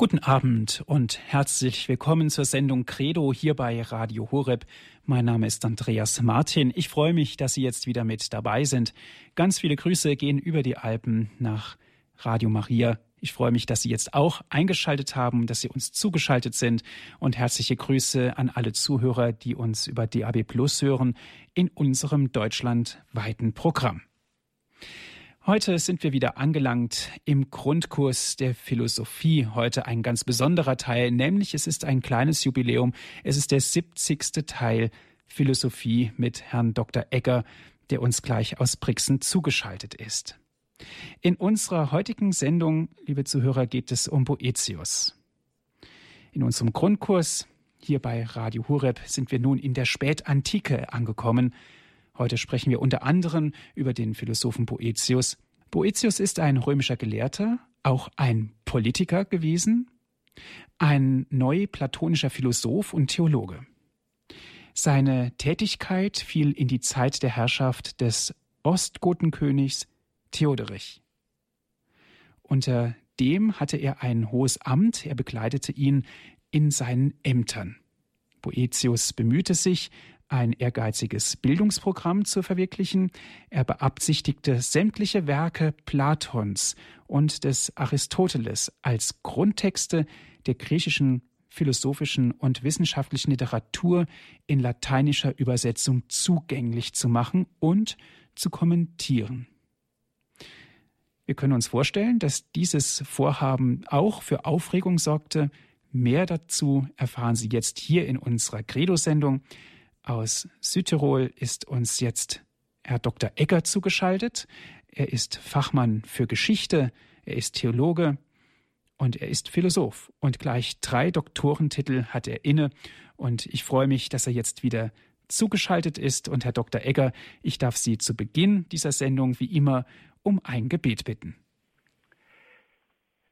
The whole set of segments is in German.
Guten Abend und herzlich willkommen zur Sendung Credo hier bei Radio Horeb. Mein Name ist Andreas Martin. Ich freue mich, dass Sie jetzt wieder mit dabei sind. Ganz viele Grüße gehen über die Alpen nach Radio Maria. Ich freue mich, dass Sie jetzt auch eingeschaltet haben, dass Sie uns zugeschaltet sind und herzliche Grüße an alle Zuhörer, die uns über DAB Plus hören in unserem deutschlandweiten Programm. Heute sind wir wieder angelangt im Grundkurs der Philosophie. Heute ein ganz besonderer Teil, nämlich es ist ein kleines Jubiläum. Es ist der 70. Teil Philosophie mit Herrn Dr. Egger, der uns gleich aus Brixen zugeschaltet ist. In unserer heutigen Sendung, liebe Zuhörer, geht es um Boetius. In unserem Grundkurs hier bei Radio Hureb sind wir nun in der Spätantike angekommen. Heute sprechen wir unter anderem über den Philosophen Boetius. Boetius ist ein römischer Gelehrter, auch ein Politiker gewesen, ein neuplatonischer Philosoph und Theologe. Seine Tätigkeit fiel in die Zeit der Herrschaft des Ostgotenkönigs Theoderich. Unter dem hatte er ein hohes Amt, er begleitete ihn in seinen Ämtern. Boetius bemühte sich, ein ehrgeiziges Bildungsprogramm zu verwirklichen. Er beabsichtigte, sämtliche Werke Platons und des Aristoteles als Grundtexte der griechischen philosophischen und wissenschaftlichen Literatur in lateinischer Übersetzung zugänglich zu machen und zu kommentieren. Wir können uns vorstellen, dass dieses Vorhaben auch für Aufregung sorgte. Mehr dazu erfahren Sie jetzt hier in unserer Credo-Sendung. Aus Südtirol ist uns jetzt Herr Dr. Egger zugeschaltet. Er ist Fachmann für Geschichte, er ist Theologe und er ist Philosoph. Und gleich drei Doktorentitel hat er inne. Und ich freue mich, dass er jetzt wieder zugeschaltet ist. Und Herr Dr. Egger, ich darf Sie zu Beginn dieser Sendung wie immer um ein Gebet bitten.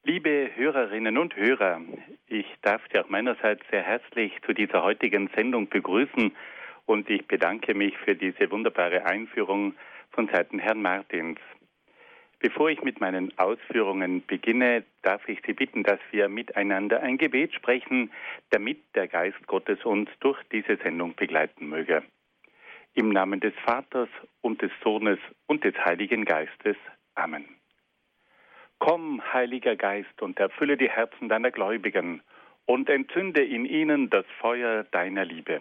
Liebe Hörerinnen und Hörer, ich darf Sie auch meinerseits sehr herzlich zu dieser heutigen Sendung begrüßen und ich bedanke mich für diese wunderbare Einführung von Seiten Herrn Martins. Bevor ich mit meinen Ausführungen beginne, darf ich Sie bitten, dass wir miteinander ein Gebet sprechen, damit der Geist Gottes uns durch diese Sendung begleiten möge. Im Namen des Vaters und des Sohnes und des Heiligen Geistes. Amen. Komm, Heiliger Geist, und erfülle die Herzen deiner Gläubigen und entzünde in ihnen das Feuer deiner Liebe.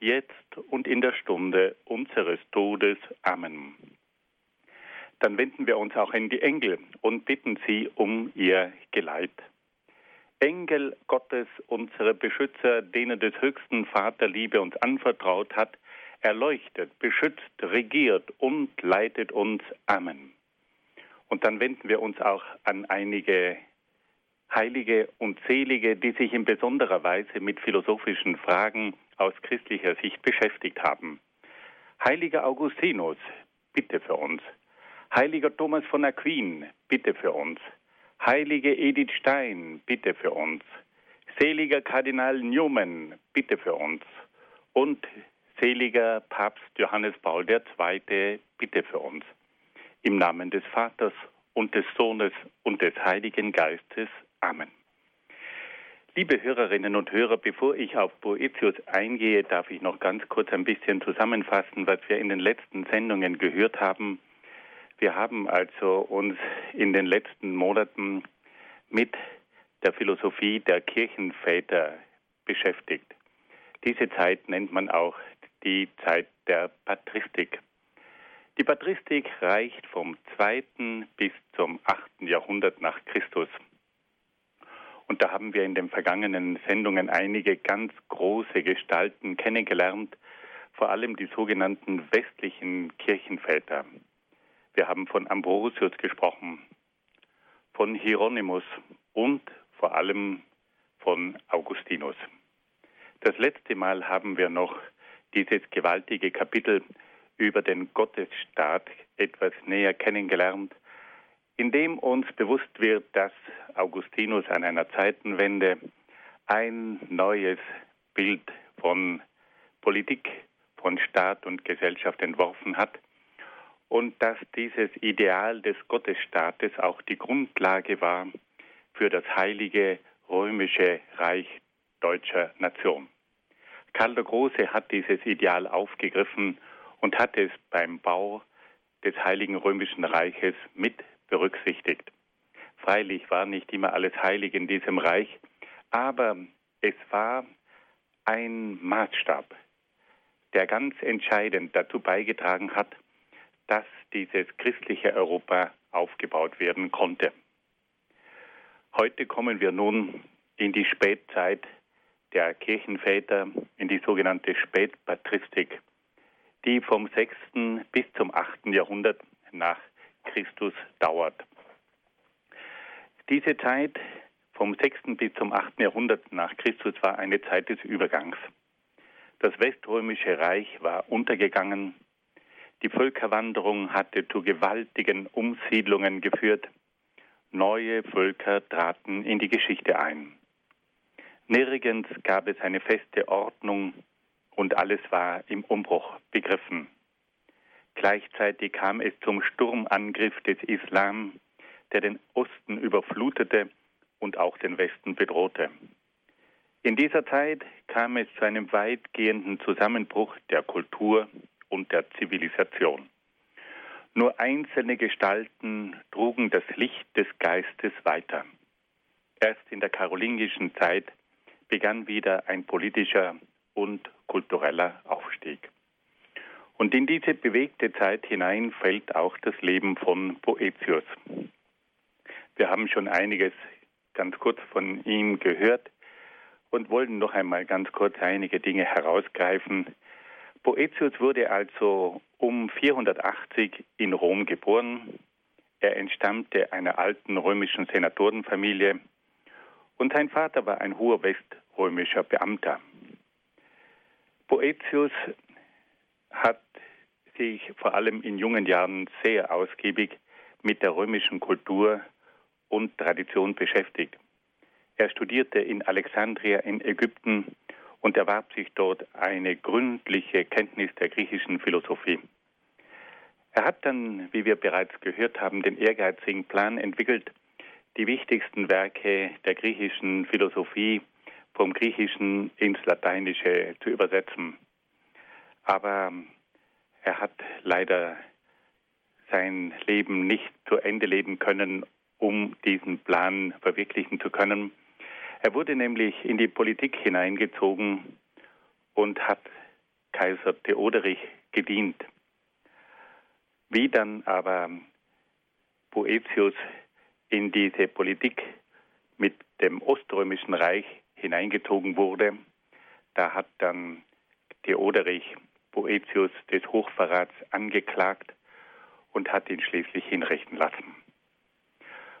jetzt und in der Stunde unseres Todes. Amen. Dann wenden wir uns auch an die Engel und bitten sie um ihr Geleit. Engel Gottes, unsere Beschützer, denen des höchsten Vater Liebe uns anvertraut hat, erleuchtet, beschützt, regiert und leitet uns. Amen. Und dann wenden wir uns auch an einige Heilige und Selige, die sich in besonderer Weise mit philosophischen Fragen aus christlicher Sicht beschäftigt haben. Heiliger Augustinus, bitte für uns. Heiliger Thomas von Aquin, bitte für uns. Heilige Edith Stein, bitte für uns. Seliger Kardinal Newman, bitte für uns. Und seliger Papst Johannes Paul II, bitte für uns. Im Namen des Vaters und des Sohnes und des Heiligen Geistes. Amen. Liebe Hörerinnen und Hörer, bevor ich auf Boetius eingehe, darf ich noch ganz kurz ein bisschen zusammenfassen, was wir in den letzten Sendungen gehört haben. Wir haben also uns in den letzten Monaten mit der Philosophie der Kirchenväter beschäftigt. Diese Zeit nennt man auch die Zeit der Patristik. Die Patristik reicht vom 2. bis zum 8. Jahrhundert nach Christus. Und da haben wir in den vergangenen Sendungen einige ganz große Gestalten kennengelernt, vor allem die sogenannten westlichen Kirchenväter. Wir haben von Ambrosius gesprochen, von Hieronymus und vor allem von Augustinus. Das letzte Mal haben wir noch dieses gewaltige Kapitel über den Gottesstaat etwas näher kennengelernt, in dem uns bewusst wird, dass Augustinus an einer Zeitenwende ein neues Bild von Politik, von Staat und Gesellschaft entworfen hat und dass dieses Ideal des Gottesstaates auch die Grundlage war für das heilige römische Reich deutscher Nation. Karl der Große hat dieses Ideal aufgegriffen und hat es beim Bau des Heiligen Römischen Reiches mit berücksichtigt. Freilich war nicht immer alles heilig in diesem Reich, aber es war ein Maßstab, der ganz entscheidend dazu beigetragen hat, dass dieses christliche Europa aufgebaut werden konnte. Heute kommen wir nun in die Spätzeit der Kirchenväter, in die sogenannte Spätpatristik, die vom 6. bis zum 8. Jahrhundert nach Christus dauert. Diese Zeit vom 6. bis zum 8. Jahrhundert nach Christus war eine Zeit des Übergangs. Das weströmische Reich war untergegangen. Die Völkerwanderung hatte zu gewaltigen Umsiedlungen geführt. Neue Völker traten in die Geschichte ein. Nirgends gab es eine feste Ordnung und alles war im Umbruch begriffen. Gleichzeitig kam es zum Sturmangriff des Islam, der den Osten überflutete und auch den Westen bedrohte. In dieser Zeit kam es zu einem weitgehenden Zusammenbruch der Kultur und der Zivilisation. Nur einzelne Gestalten trugen das Licht des Geistes weiter. Erst in der karolingischen Zeit begann wieder ein politischer und kultureller Aufstieg. Und in diese bewegte Zeit hinein fällt auch das Leben von Boetius. Wir haben schon einiges ganz kurz von ihm gehört und wollen noch einmal ganz kurz einige Dinge herausgreifen. Boetius wurde also um 480 in Rom geboren. Er entstammte einer alten römischen Senatorenfamilie und sein Vater war ein hoher weströmischer Beamter. Boetius hat sich vor allem in jungen Jahren sehr ausgiebig mit der römischen Kultur und Tradition beschäftigt. Er studierte in Alexandria in Ägypten und erwarb sich dort eine gründliche Kenntnis der griechischen Philosophie. Er hat dann, wie wir bereits gehört haben, den ehrgeizigen Plan entwickelt, die wichtigsten Werke der griechischen Philosophie vom Griechischen ins Lateinische zu übersetzen. Aber er hat leider sein Leben nicht zu Ende leben können, um diesen Plan verwirklichen zu können. Er wurde nämlich in die Politik hineingezogen und hat Kaiser Theoderich gedient. Wie dann aber Boetius in diese Politik mit dem Oströmischen Reich hineingezogen wurde, da hat dann Theoderich Boetius des Hochverrats angeklagt und hat ihn schließlich hinrichten lassen.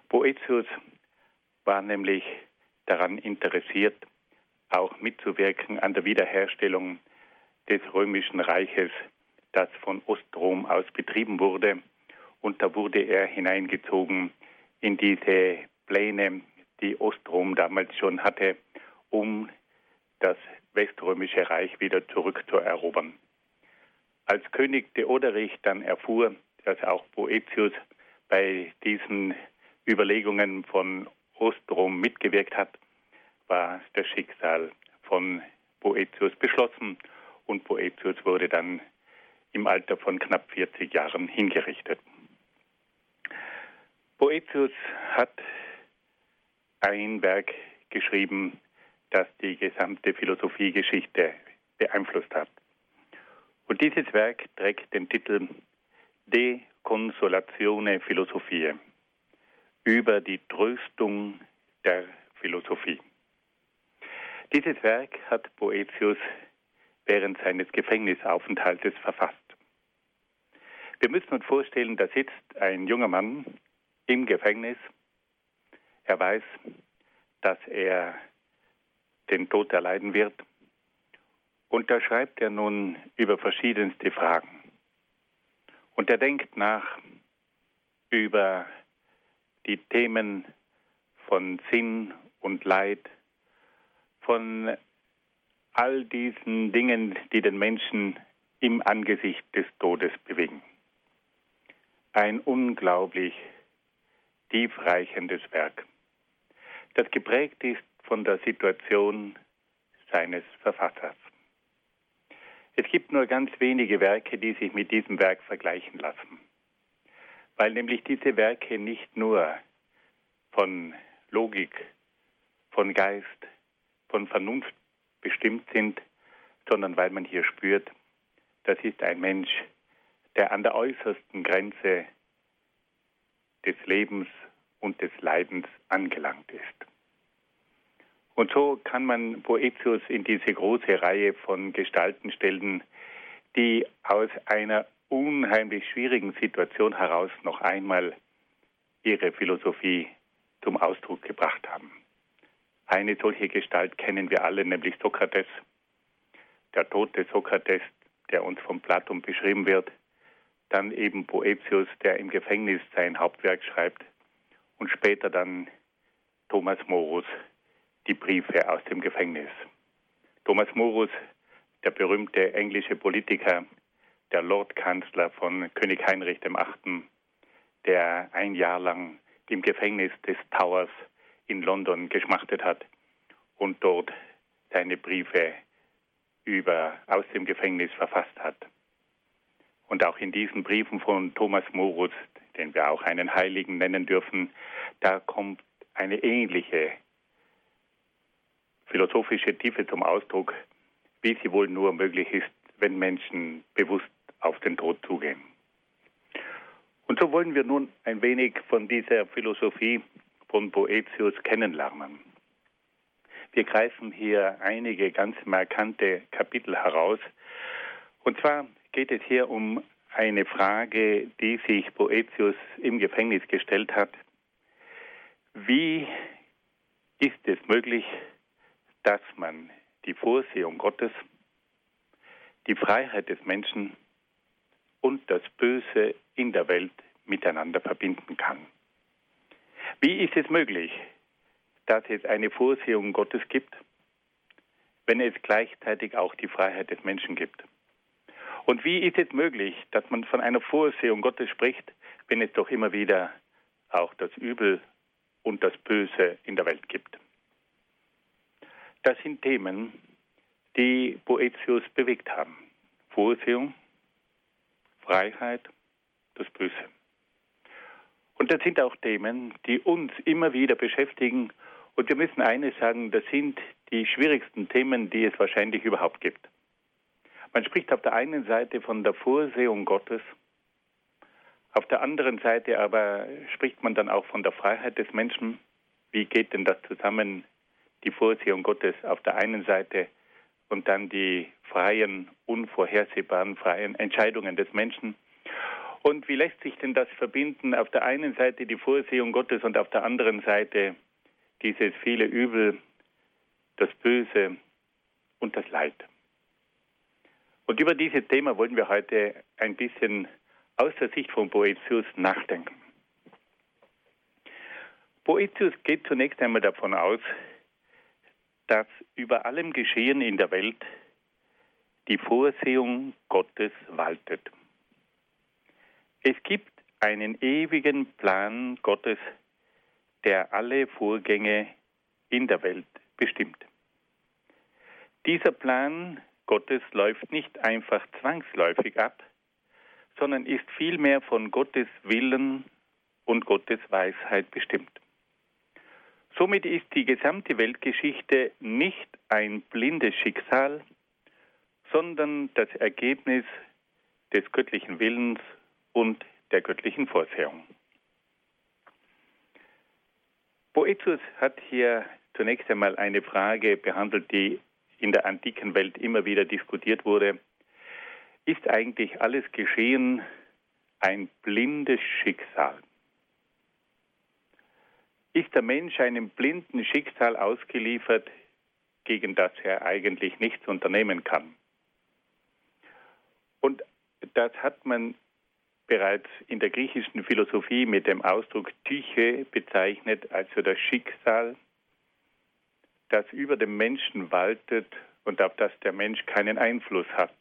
Boetius war nämlich daran interessiert, auch mitzuwirken an der Wiederherstellung des römischen Reiches, das von Ostrom aus betrieben wurde. Und da wurde er hineingezogen in diese Pläne, die Ostrom damals schon hatte, um das weströmische Reich wieder zurückzuerobern. Als König Theoderich dann erfuhr, dass auch Boetius bei diesen Überlegungen von Ostrom mitgewirkt hat, war das Schicksal von Boetius beschlossen und Boetius wurde dann im Alter von knapp 40 Jahren hingerichtet. Boetius hat ein Werk geschrieben, das die gesamte Philosophiegeschichte beeinflusst hat. Und dieses Werk trägt den Titel De Consolatione Philosophiae über die Tröstung der Philosophie. Dieses Werk hat Boetius während seines Gefängnisaufenthaltes verfasst. Wir müssen uns vorstellen, da sitzt ein junger Mann im Gefängnis. Er weiß, dass er den Tod erleiden wird. Und da schreibt er nun über verschiedenste Fragen. Und er denkt nach über die Themen von Sinn und Leid, von all diesen Dingen, die den Menschen im Angesicht des Todes bewegen. Ein unglaublich tiefreichendes Werk, das geprägt ist von der Situation seines Verfassers. Es gibt nur ganz wenige Werke, die sich mit diesem Werk vergleichen lassen, weil nämlich diese Werke nicht nur von Logik, von Geist, von Vernunft bestimmt sind, sondern weil man hier spürt, das ist ein Mensch, der an der äußersten Grenze des Lebens und des Leidens angelangt ist. Und so kann man Boetius in diese große Reihe von Gestalten stellen, die aus einer unheimlich schwierigen Situation heraus noch einmal ihre Philosophie zum Ausdruck gebracht haben. Eine solche Gestalt kennen wir alle, nämlich Sokrates. Der tote Sokrates, der uns von Platon beschrieben wird. Dann eben Boetius, der im Gefängnis sein Hauptwerk schreibt. Und später dann Thomas Morus, die Briefe aus dem Gefängnis. Thomas Morus, der berühmte englische Politiker, der Lordkanzler von König Heinrich VIII., der ein Jahr lang im Gefängnis des Towers in London geschmachtet hat und dort seine Briefe über, aus dem Gefängnis verfasst hat. Und auch in diesen Briefen von Thomas Morus, den wir auch einen Heiligen nennen dürfen, da kommt eine ähnliche philosophische Tiefe zum Ausdruck, wie sie wohl nur möglich ist, wenn Menschen bewusst auf den Tod zugehen. Und so wollen wir nun ein wenig von dieser Philosophie von Boetius kennenlernen. Wir greifen hier einige ganz markante Kapitel heraus. Und zwar geht es hier um eine Frage, die sich Boetius im Gefängnis gestellt hat. Wie ist es möglich, dass man die Vorsehung Gottes, die Freiheit des Menschen und das Böse in der Welt miteinander verbinden kann. Wie ist es möglich, dass es eine Vorsehung Gottes gibt, wenn es gleichzeitig auch die Freiheit des Menschen gibt? Und wie ist es möglich, dass man von einer Vorsehung Gottes spricht, wenn es doch immer wieder auch das Übel und das Böse in der Welt gibt? Das sind Themen, die Boetius bewegt haben. Vorsehung, Freiheit, das Böse. Und das sind auch Themen, die uns immer wieder beschäftigen. Und wir müssen eines sagen, das sind die schwierigsten Themen, die es wahrscheinlich überhaupt gibt. Man spricht auf der einen Seite von der Vorsehung Gottes, auf der anderen Seite aber spricht man dann auch von der Freiheit des Menschen. Wie geht denn das zusammen die Vorsehung Gottes auf der einen Seite und dann die freien, unvorhersehbaren, freien Entscheidungen des Menschen. Und wie lässt sich denn das verbinden? Auf der einen Seite die Vorsehung Gottes und auf der anderen Seite dieses viele Übel, das Böse und das Leid. Und über dieses Thema wollen wir heute ein bisschen aus der Sicht von Boetius nachdenken. Boetius geht zunächst einmal davon aus, dass über allem Geschehen in der Welt die Vorsehung Gottes waltet. Es gibt einen ewigen Plan Gottes, der alle Vorgänge in der Welt bestimmt. Dieser Plan Gottes läuft nicht einfach zwangsläufig ab, sondern ist vielmehr von Gottes Willen und Gottes Weisheit bestimmt. Somit ist die gesamte Weltgeschichte nicht ein blindes Schicksal, sondern das Ergebnis des göttlichen Willens und der göttlichen Vorsehung. Boetius hat hier zunächst einmal eine Frage behandelt, die in der antiken Welt immer wieder diskutiert wurde. Ist eigentlich alles Geschehen ein blindes Schicksal? Ist der Mensch einem blinden Schicksal ausgeliefert, gegen das er eigentlich nichts unternehmen kann. Und das hat man bereits in der griechischen Philosophie mit dem Ausdruck Tyche bezeichnet, also das Schicksal, das über dem Menschen waltet und auf das der Mensch keinen Einfluss hat.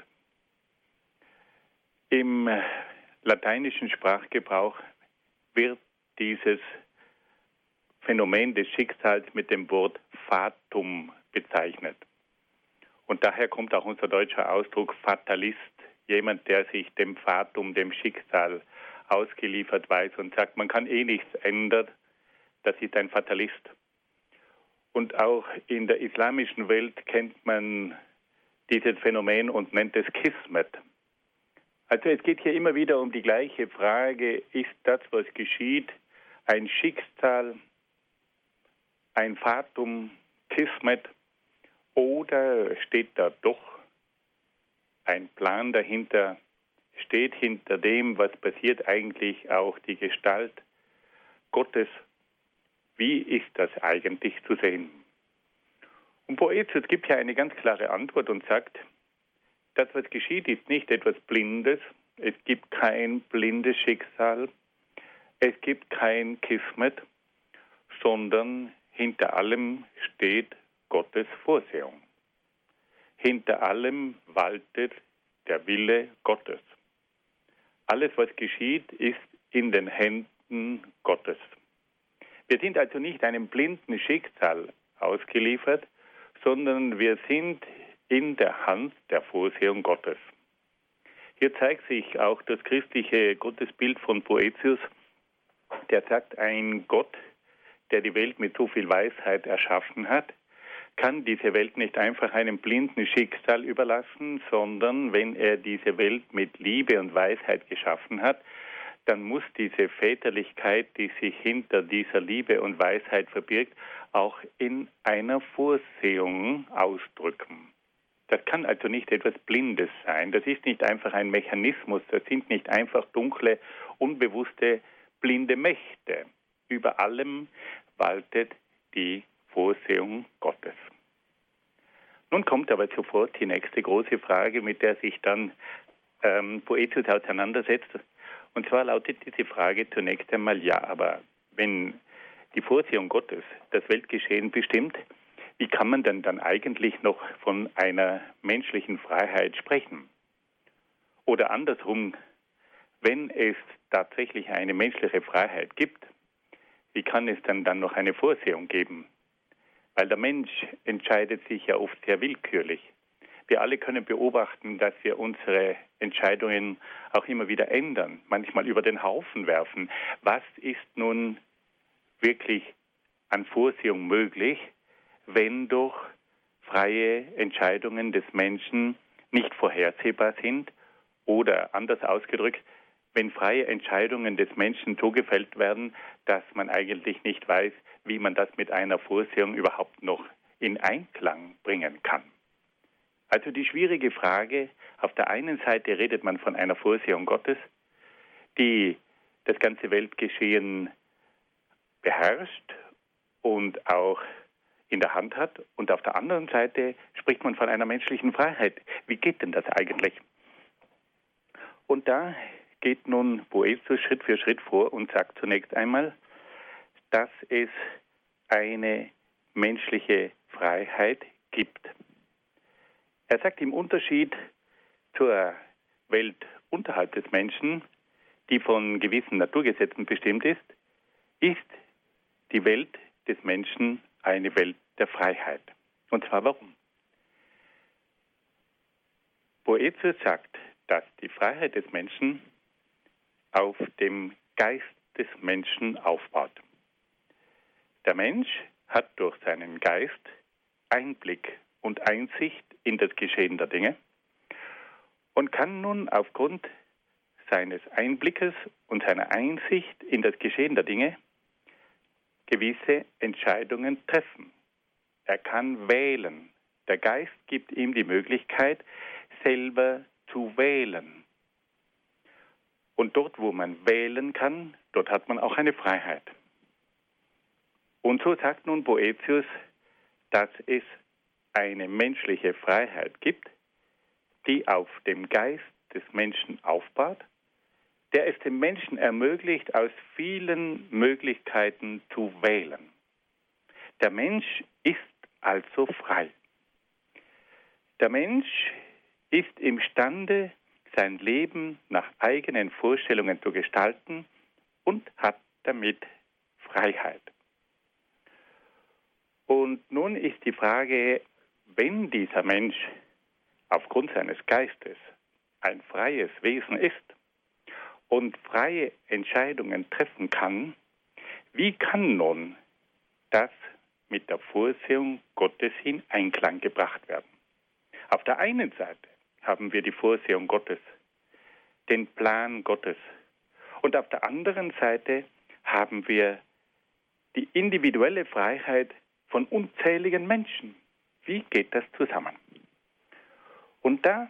Im lateinischen Sprachgebrauch wird dieses Phänomen des Schicksals mit dem Wort Fatum bezeichnet. Und daher kommt auch unser deutscher Ausdruck Fatalist, jemand, der sich dem Fatum, dem Schicksal ausgeliefert weiß und sagt, man kann eh nichts ändern, das ist ein Fatalist. Und auch in der islamischen Welt kennt man dieses Phänomen und nennt es Kismet. Also es geht hier immer wieder um die gleiche Frage, ist das, was geschieht, ein Schicksal, ein Fatum, Kismet, oder steht da doch ein Plan dahinter, steht hinter dem, was passiert eigentlich auch die Gestalt Gottes? Wie ist das eigentlich zu sehen? Und Boetius gibt hier eine ganz klare Antwort und sagt, das, was geschieht, ist nicht etwas Blindes, es gibt kein blindes Schicksal, es gibt kein Kismet, sondern hinter allem steht Gottes Vorsehung. Hinter allem waltet der Wille Gottes. Alles, was geschieht, ist in den Händen Gottes. Wir sind also nicht einem blinden Schicksal ausgeliefert, sondern wir sind in der Hand der Vorsehung Gottes. Hier zeigt sich auch das christliche Gottesbild von Poetius, der sagt, ein Gott, der die Welt mit so viel Weisheit erschaffen hat, kann diese Welt nicht einfach einem blinden Schicksal überlassen, sondern wenn er diese Welt mit Liebe und Weisheit geschaffen hat, dann muss diese Väterlichkeit, die sich hinter dieser Liebe und Weisheit verbirgt, auch in einer Vorsehung ausdrücken. Das kann also nicht etwas Blindes sein. Das ist nicht einfach ein Mechanismus. Das sind nicht einfach dunkle, unbewusste, blinde Mächte. Über allem waltet die Vorsehung Gottes. Nun kommt aber sofort die nächste große Frage, mit der sich dann ähm, Poetius auseinandersetzt. Und zwar lautet diese Frage zunächst einmal, ja, aber wenn die Vorsehung Gottes das Weltgeschehen bestimmt, wie kann man denn dann eigentlich noch von einer menschlichen Freiheit sprechen? Oder andersrum, wenn es tatsächlich eine menschliche Freiheit gibt, wie kann es dann dann noch eine Vorsehung geben? Weil der Mensch entscheidet sich ja oft sehr willkürlich. Wir alle können beobachten, dass wir unsere Entscheidungen auch immer wieder ändern, manchmal über den Haufen werfen. Was ist nun wirklich an Vorsehung möglich, wenn durch freie Entscheidungen des Menschen nicht vorhersehbar sind oder anders ausgedrückt, wenn freie Entscheidungen des Menschen so gefällt werden, dass man eigentlich nicht weiß, wie man das mit einer Vorsehung überhaupt noch in Einklang bringen kann. Also die schwierige Frage, auf der einen Seite redet man von einer Vorsehung Gottes, die das ganze Weltgeschehen beherrscht und auch in der Hand hat. Und auf der anderen Seite spricht man von einer menschlichen Freiheit. Wie geht denn das eigentlich? Und da geht nun Boetius Schritt für Schritt vor und sagt zunächst einmal, dass es eine menschliche Freiheit gibt. Er sagt im Unterschied zur Welt unterhalb des Menschen, die von gewissen Naturgesetzen bestimmt ist, ist die Welt des Menschen eine Welt der Freiheit. Und zwar warum? Boetius sagt, dass die Freiheit des Menschen auf dem Geist des Menschen aufbaut. Der Mensch hat durch seinen Geist Einblick und Einsicht in das Geschehen der Dinge und kann nun aufgrund seines Einblickes und seiner Einsicht in das Geschehen der Dinge gewisse Entscheidungen treffen. Er kann wählen. Der Geist gibt ihm die Möglichkeit, selber zu wählen. Und dort, wo man wählen kann, dort hat man auch eine Freiheit. Und so sagt nun Boetius, dass es eine menschliche Freiheit gibt, die auf dem Geist des Menschen aufbaut, der es dem Menschen ermöglicht, aus vielen Möglichkeiten zu wählen. Der Mensch ist also frei. Der Mensch ist imstande, sein Leben nach eigenen Vorstellungen zu gestalten und hat damit Freiheit. Und nun ist die Frage, wenn dieser Mensch aufgrund seines Geistes ein freies Wesen ist und freie Entscheidungen treffen kann, wie kann nun das mit der Vorsehung Gottes in Einklang gebracht werden? Auf der einen Seite haben wir die Vorsehung Gottes, den Plan Gottes. Und auf der anderen Seite haben wir die individuelle Freiheit von unzähligen Menschen. Wie geht das zusammen? Und da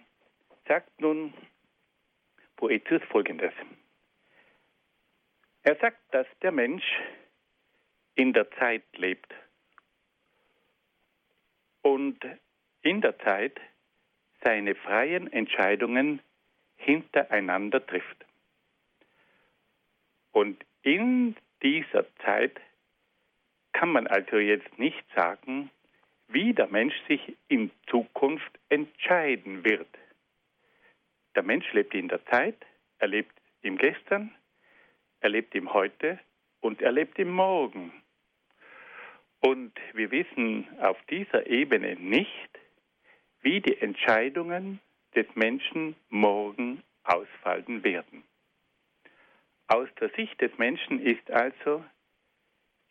sagt nun Boetius Folgendes. Er sagt, dass der Mensch in der Zeit lebt und in der Zeit seine freien Entscheidungen hintereinander trifft. Und in dieser Zeit kann man also jetzt nicht sagen, wie der Mensch sich in Zukunft entscheiden wird. Der Mensch lebt in der Zeit, er lebt im Gestern, er lebt im Heute und er lebt im Morgen. Und wir wissen auf dieser Ebene nicht, wie die Entscheidungen des Menschen morgen ausfallen werden. Aus der Sicht des Menschen ist also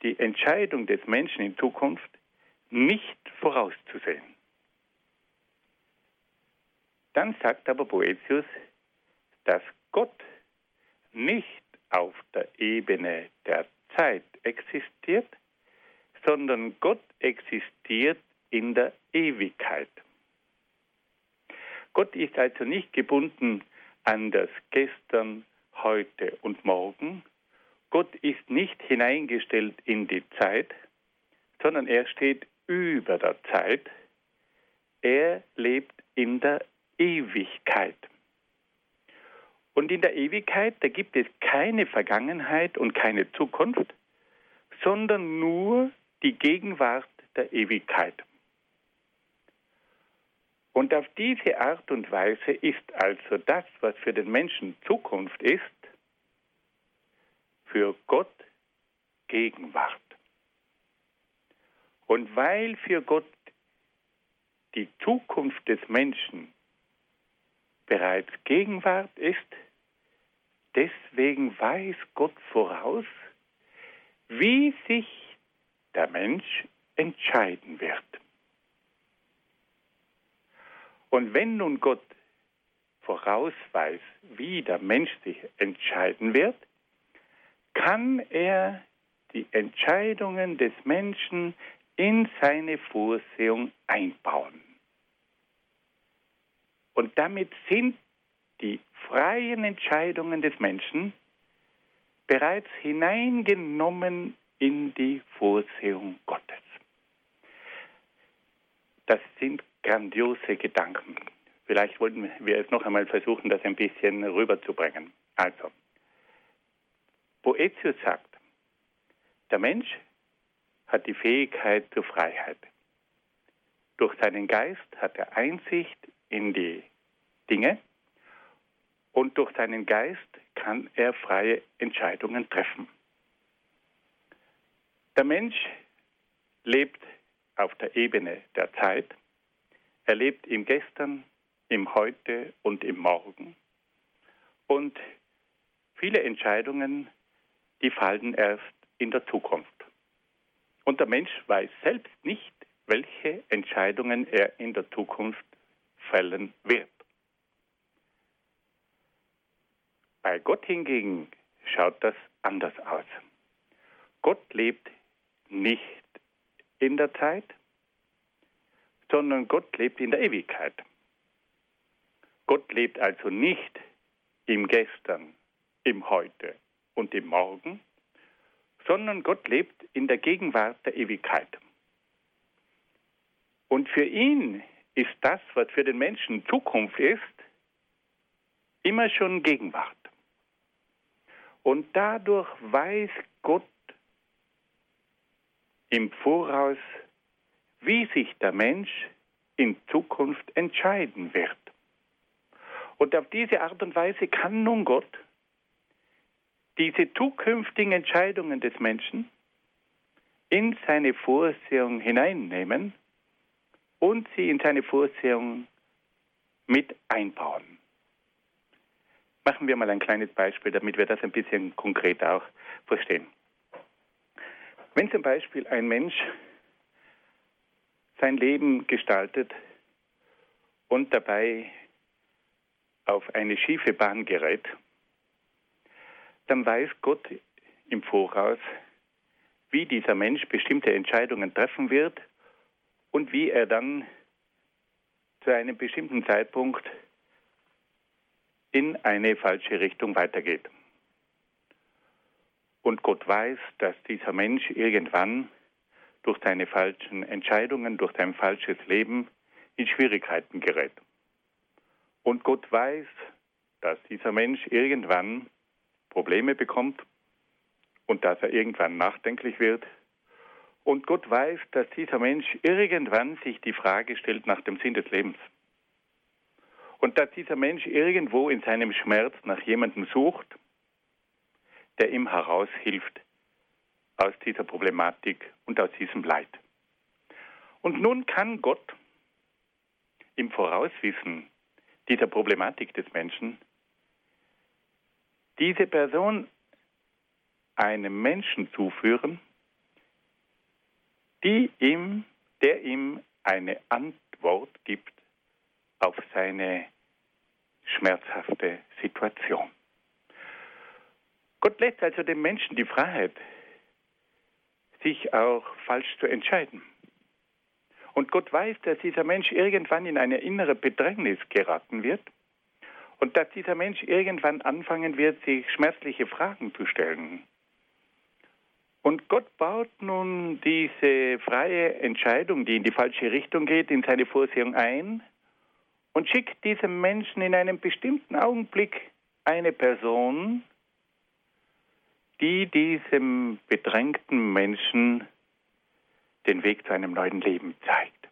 die Entscheidung des Menschen in Zukunft nicht vorauszusehen. Dann sagt aber Boetius, dass Gott nicht auf der Ebene der Zeit existiert, sondern Gott existiert in der Ewigkeit. Gott ist also nicht gebunden an das Gestern, heute und morgen, Gott ist nicht hineingestellt in die Zeit, sondern er steht über der Zeit. Er lebt in der Ewigkeit. Und in der Ewigkeit, da gibt es keine Vergangenheit und keine Zukunft, sondern nur die Gegenwart der Ewigkeit. Und auf diese Art und Weise ist also das, was für den Menschen Zukunft ist, für Gott Gegenwart. Und weil für Gott die Zukunft des Menschen bereits Gegenwart ist, deswegen weiß Gott voraus, wie sich der Mensch entscheiden wird. Und wenn nun Gott voraus weiß, wie der Mensch sich entscheiden wird, kann er die Entscheidungen des Menschen in seine Vorsehung einbauen. Und damit sind die freien Entscheidungen des Menschen bereits hineingenommen in die Vorsehung Gottes. Das sind grandiose Gedanken. Vielleicht wollten wir es noch einmal versuchen, das ein bisschen rüberzubringen. Also, Boetius sagt, der Mensch hat die Fähigkeit zur Freiheit. Durch seinen Geist hat er Einsicht in die Dinge und durch seinen Geist kann er freie Entscheidungen treffen. Der Mensch lebt auf der Ebene der Zeit. Er lebt im Gestern, im Heute und im Morgen. Und viele Entscheidungen die fallen erst in der Zukunft. Und der Mensch weiß selbst nicht, welche Entscheidungen er in der Zukunft fällen wird. Bei Gott hingegen schaut das anders aus. Gott lebt nicht in der Zeit, sondern Gott lebt in der Ewigkeit. Gott lebt also nicht im Gestern, im Heute und im Morgen, sondern Gott lebt in der Gegenwart der Ewigkeit. Und für ihn ist das, was für den Menschen Zukunft ist, immer schon Gegenwart. Und dadurch weiß Gott im Voraus, wie sich der Mensch in Zukunft entscheiden wird. Und auf diese Art und Weise kann nun Gott diese zukünftigen Entscheidungen des Menschen in seine Vorsehung hineinnehmen und sie in seine Vorsehung mit einbauen. Machen wir mal ein kleines Beispiel, damit wir das ein bisschen konkret auch verstehen. Wenn zum Beispiel ein Mensch sein Leben gestaltet und dabei auf eine schiefe Bahn gerät, dann weiß Gott im Voraus, wie dieser Mensch bestimmte Entscheidungen treffen wird und wie er dann zu einem bestimmten Zeitpunkt in eine falsche Richtung weitergeht. Und Gott weiß, dass dieser Mensch irgendwann durch seine falschen Entscheidungen, durch sein falsches Leben in Schwierigkeiten gerät. Und Gott weiß, dass dieser Mensch irgendwann Probleme bekommt und dass er irgendwann nachdenklich wird. Und Gott weiß, dass dieser Mensch irgendwann sich die Frage stellt nach dem Sinn des Lebens. Und dass dieser Mensch irgendwo in seinem Schmerz nach jemandem sucht, der ihm heraushilft aus dieser Problematik und aus diesem Leid. Und nun kann Gott im Vorauswissen dieser Problematik des Menschen diese Person einem Menschen zuführen, die ihm, der ihm eine Antwort gibt auf seine schmerzhafte Situation. Gott lässt also dem Menschen die Freiheit, sich auch falsch zu entscheiden. Und Gott weiß, dass dieser Mensch irgendwann in eine innere Bedrängnis geraten wird und dass dieser Mensch irgendwann anfangen wird, sich schmerzliche Fragen zu stellen. Und Gott baut nun diese freie Entscheidung, die in die falsche Richtung geht, in seine Vorsehung ein und schickt diesem Menschen in einem bestimmten Augenblick eine Person, die diesem bedrängten Menschen den Weg zu einem neuen Leben zeigt.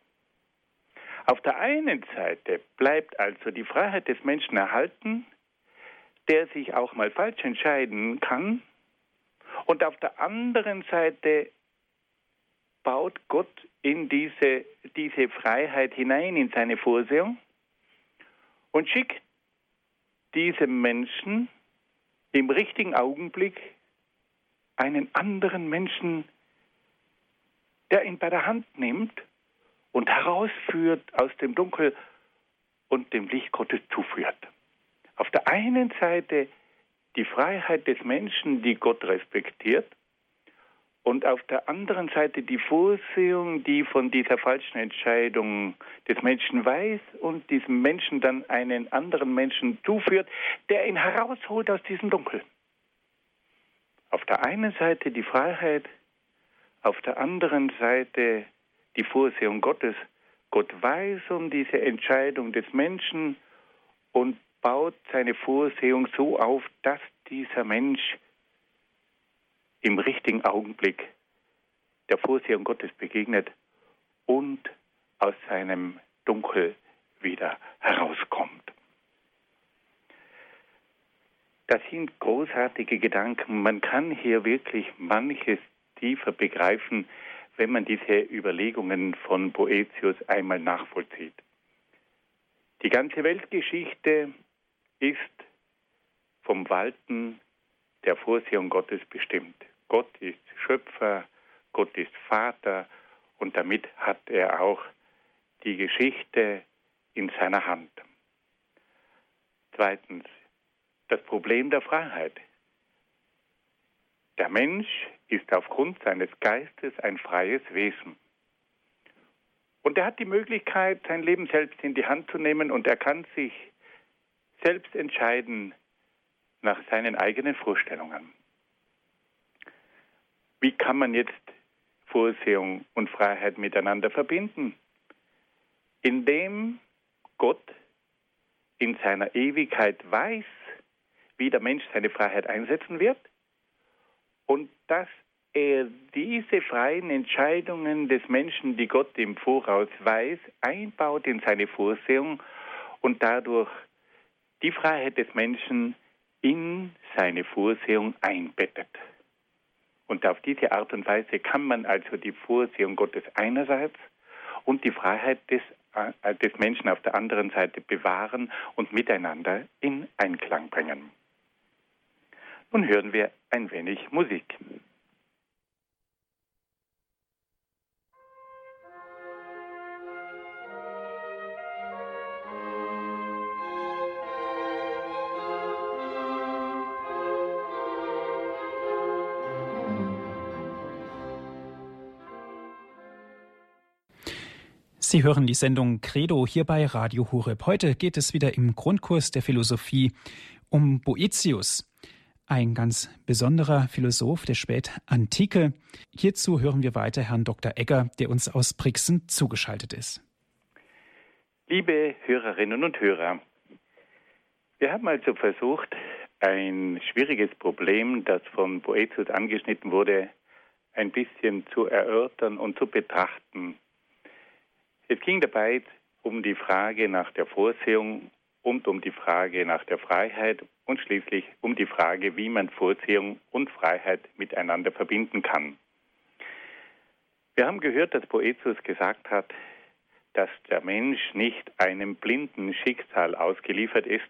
Auf der einen Seite bleibt also die Freiheit des Menschen erhalten, der sich auch mal falsch entscheiden kann, und auf der anderen Seite baut Gott in diese, diese Freiheit hinein, in seine Vorsehung und schickt diesem Menschen im richtigen Augenblick einen anderen Menschen, der ihn bei der Hand nimmt und herausführt aus dem Dunkel und dem Licht Gottes zuführt. Auf der einen Seite die Freiheit des Menschen, die Gott respektiert, und auf der anderen Seite die Vorsehung, die von dieser falschen Entscheidung des Menschen weiß und diesem Menschen dann einen anderen Menschen zuführt, der ihn herausholt aus diesem Dunkel. Auf der einen Seite die Freiheit, auf der anderen Seite die Vorsehung Gottes. Gott weiß um diese Entscheidung des Menschen und baut seine Vorsehung so auf, dass dieser Mensch im richtigen Augenblick der Vorsehung Gottes begegnet und aus seinem Dunkel wieder herauskommt. Das sind großartige Gedanken. Man kann hier wirklich manches tiefer begreifen, wenn man diese Überlegungen von Boetius einmal nachvollzieht. Die ganze Weltgeschichte ist vom Walten der Vorsehung Gottes bestimmt. Gott ist Schöpfer, Gott ist Vater und damit hat er auch die Geschichte in seiner Hand. Zweitens, das Problem der Freiheit. Der Mensch ist aufgrund seines Geistes ein freies Wesen. Und er hat die Möglichkeit, sein Leben selbst in die Hand zu nehmen und er kann sich selbst entscheiden nach seinen eigenen Vorstellungen. Wie kann man jetzt Vorsehung und Freiheit miteinander verbinden? indem Gott in seiner Ewigkeit weiß, wie der Mensch seine Freiheit einsetzen wird und dass er diese freien Entscheidungen des Menschen, die Gott im Voraus weiß, einbaut in seine Vorsehung und dadurch die Freiheit des Menschen in seine Vorsehung einbettet. Und auf diese Art und Weise kann man also die Vorsehung Gottes einerseits und die Freiheit des, äh, des Menschen auf der anderen Seite bewahren und miteinander in Einklang bringen. Nun hören wir ein wenig Musik. Sie hören die Sendung Credo hier bei Radio Horeb. Heute geht es wieder im Grundkurs der Philosophie um Boetius, ein ganz besonderer Philosoph der Spätantike. Hierzu hören wir weiter Herrn Dr. Egger, der uns aus Brixen zugeschaltet ist. Liebe Hörerinnen und Hörer, wir haben also versucht, ein schwieriges Problem, das von Boetius angeschnitten wurde, ein bisschen zu erörtern und zu betrachten. Es ging dabei um die Frage nach der Vorsehung und um die Frage nach der Freiheit und schließlich um die Frage, wie man Vorsehung und Freiheit miteinander verbinden kann. Wir haben gehört, dass Boetius gesagt hat, dass der Mensch nicht einem blinden Schicksal ausgeliefert ist,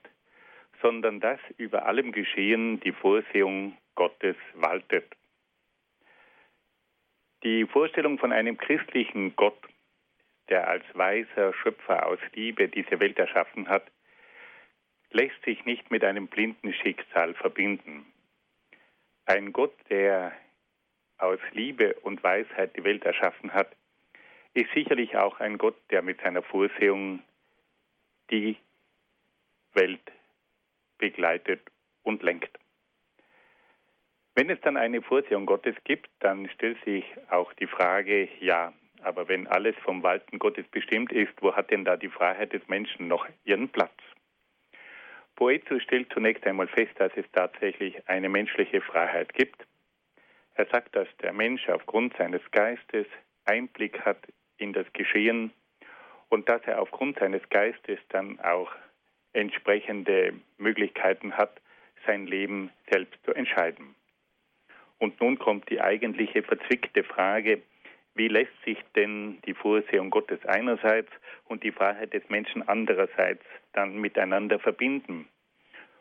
sondern dass über allem Geschehen die Vorsehung Gottes waltet. Die Vorstellung von einem christlichen Gott der als weiser Schöpfer aus Liebe diese Welt erschaffen hat, lässt sich nicht mit einem blinden Schicksal verbinden. Ein Gott, der aus Liebe und Weisheit die Welt erschaffen hat, ist sicherlich auch ein Gott, der mit seiner Vorsehung die Welt begleitet und lenkt. Wenn es dann eine Vorsehung Gottes gibt, dann stellt sich auch die Frage, ja, aber wenn alles vom Walten Gottes bestimmt ist, wo hat denn da die Freiheit des Menschen noch ihren Platz? Poetus stellt zunächst einmal fest, dass es tatsächlich eine menschliche Freiheit gibt. Er sagt, dass der Mensch aufgrund seines Geistes Einblick hat in das Geschehen und dass er aufgrund seines Geistes dann auch entsprechende Möglichkeiten hat, sein Leben selbst zu entscheiden. Und nun kommt die eigentliche verzwickte Frage, wie lässt sich denn die Vorsehung Gottes einerseits und die Freiheit des Menschen andererseits dann miteinander verbinden?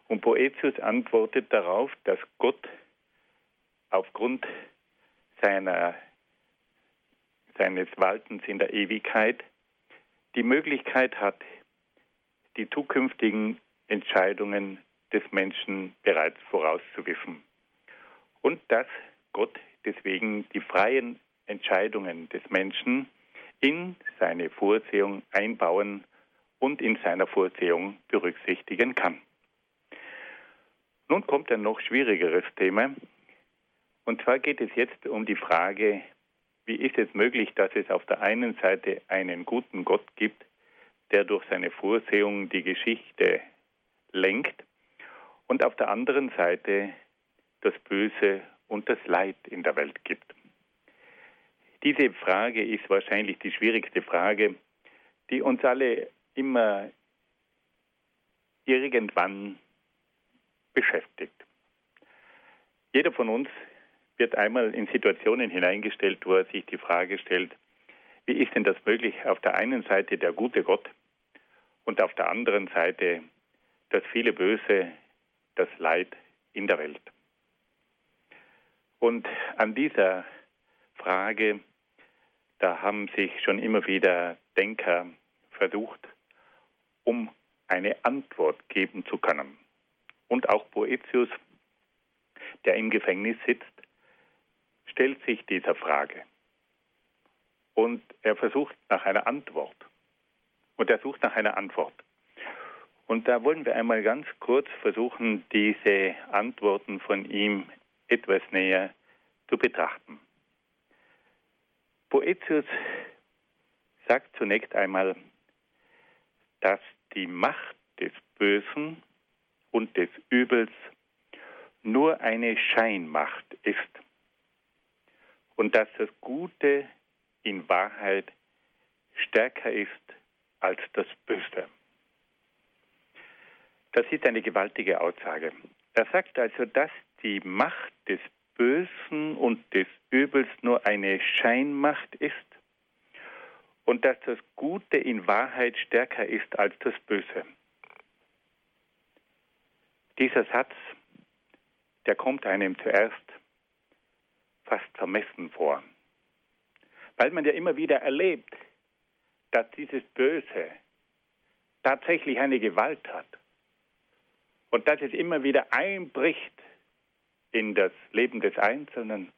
Und Boetius antwortet darauf, dass Gott aufgrund seiner, seines Waltens in der Ewigkeit die Möglichkeit hat, die zukünftigen Entscheidungen des Menschen bereits vorauszuwiffen. Und dass Gott deswegen die freien Entscheidungen des Menschen in seine Vorsehung einbauen und in seiner Vorsehung berücksichtigen kann. Nun kommt ein noch schwierigeres Thema. Und zwar geht es jetzt um die Frage, wie ist es möglich, dass es auf der einen Seite einen guten Gott gibt, der durch seine Vorsehung die Geschichte lenkt und auf der anderen Seite das Böse und das Leid in der Welt gibt. Diese Frage ist wahrscheinlich die schwierigste Frage, die uns alle immer irgendwann beschäftigt. Jeder von uns wird einmal in Situationen hineingestellt, wo er sich die Frage stellt, wie ist denn das möglich, auf der einen Seite der gute Gott und auf der anderen Seite das viele Böse, das Leid in der Welt. Und an dieser Frage da haben sich schon immer wieder Denker versucht, um eine Antwort geben zu können. Und auch Boetius, der im Gefängnis sitzt, stellt sich dieser Frage. Und er versucht nach einer Antwort. Und er sucht nach einer Antwort. Und da wollen wir einmal ganz kurz versuchen, diese Antworten von ihm etwas näher zu betrachten. Boetius sagt zunächst einmal, dass die Macht des Bösen und des Übels nur eine Scheinmacht ist und dass das Gute in Wahrheit stärker ist als das Böse. Das ist eine gewaltige Aussage. Er sagt also, dass die Macht des Bösen und des Übels nur eine Scheinmacht ist und dass das Gute in Wahrheit stärker ist als das Böse. Dieser Satz, der kommt einem zuerst fast vermessen vor, weil man ja immer wieder erlebt, dass dieses Böse tatsächlich eine Gewalt hat und dass es immer wieder einbricht in das Leben des Einzelnen